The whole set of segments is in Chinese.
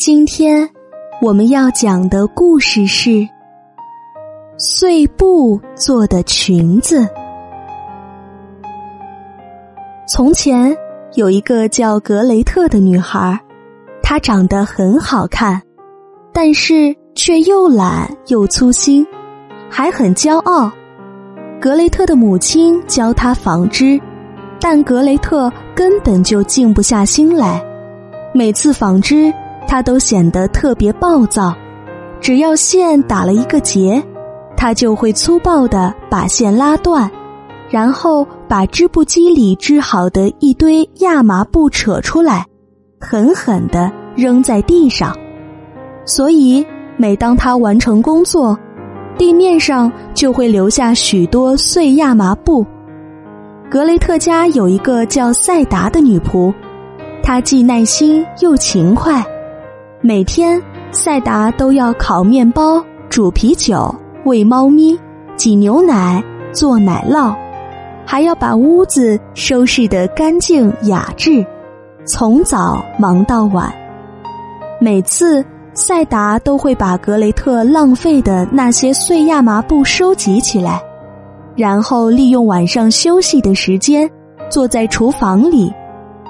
今天我们要讲的故事是碎布做的裙子。从前有一个叫格雷特的女孩，她长得很好看，但是却又懒又粗心，还很骄傲。格雷特的母亲教她纺织，但格雷特根本就静不下心来，每次纺织。他都显得特别暴躁，只要线打了一个结，他就会粗暴的把线拉断，然后把织布机里织好的一堆亚麻布扯出来，狠狠的扔在地上。所以，每当他完成工作，地面上就会留下许多碎亚麻布。格雷特家有一个叫赛达的女仆，她既耐心又勤快。每天，赛达都要烤面包、煮啤酒、喂猫咪、挤牛奶、做奶酪，还要把屋子收拾得干净雅致，从早忙到晚。每次，赛达都会把格雷特浪费的那些碎亚麻布收集起来，然后利用晚上休息的时间，坐在厨房里，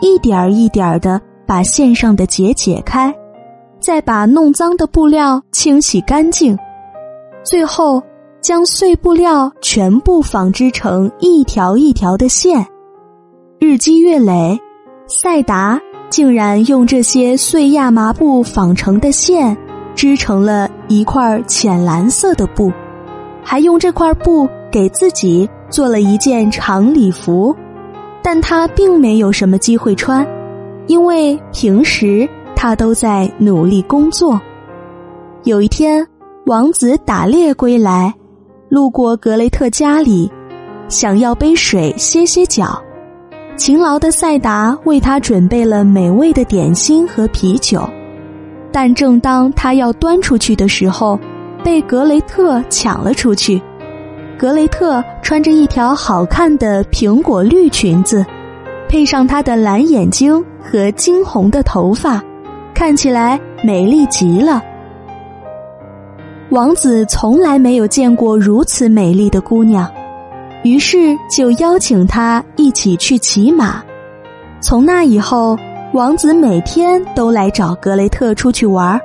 一点儿一点儿的把线上的结解开。再把弄脏的布料清洗干净，最后将碎布料全部纺织成一条一条的线。日积月累，赛达竟然用这些碎亚麻布纺成的线织成了一块浅蓝色的布，还用这块布给自己做了一件长礼服。但他并没有什么机会穿，因为平时。他都在努力工作。有一天，王子打猎归来，路过格雷特家里，想要杯水歇歇脚。勤劳的赛达为他准备了美味的点心和啤酒，但正当他要端出去的时候，被格雷特抢了出去。格雷特穿着一条好看的苹果绿裙子，配上她的蓝眼睛和金红的头发。看起来美丽极了。王子从来没有见过如此美丽的姑娘，于是就邀请她一起去骑马。从那以后，王子每天都来找格雷特出去玩。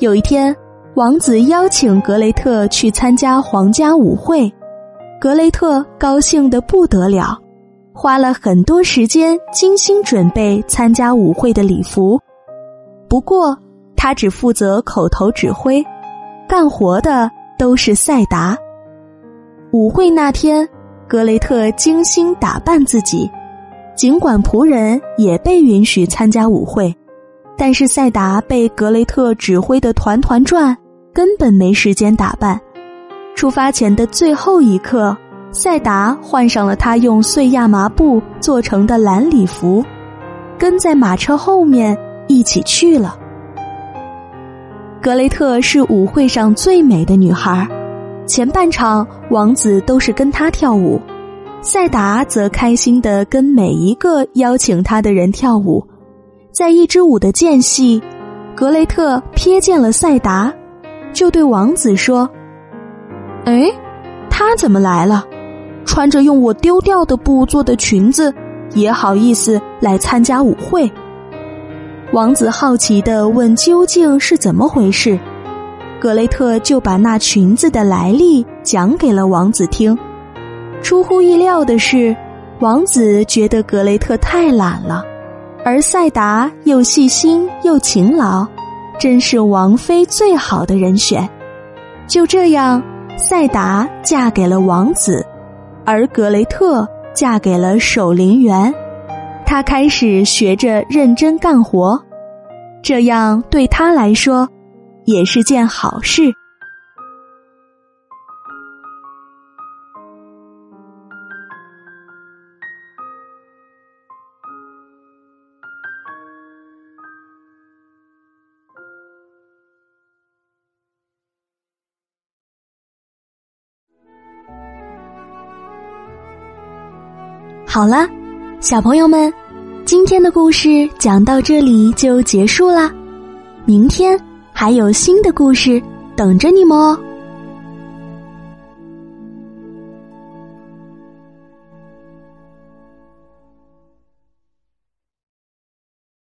有一天，王子邀请格雷特去参加皇家舞会，格雷特高兴的不得了，花了很多时间精心准备参加舞会的礼服。不过，他只负责口头指挥，干活的都是赛达。舞会那天，格雷特精心打扮自己，尽管仆人也被允许参加舞会，但是赛达被格雷特指挥的团团转，根本没时间打扮。出发前的最后一刻，赛达换上了他用碎亚麻布做成的蓝礼服，跟在马车后面。一起去了。格雷特是舞会上最美的女孩，前半场王子都是跟她跳舞，赛达则开心的跟每一个邀请他的人跳舞。在一支舞的间隙，格雷特瞥见了赛达，就对王子说：“哎，她怎么来了？穿着用我丢掉的布做的裙子，也好意思来参加舞会？”王子好奇的问：“究竟是怎么回事？”格雷特就把那裙子的来历讲给了王子听。出乎意料的是，王子觉得格雷特太懒了，而赛达又细心又勤劳，真是王妃最好的人选。就这样，赛达嫁给了王子，而格雷特嫁给了守陵员。他开始学着认真干活，这样对他来说也是件好事。好了，小朋友们，今天的故事讲到这里就结束啦。明天还有新的故事等着你们哦。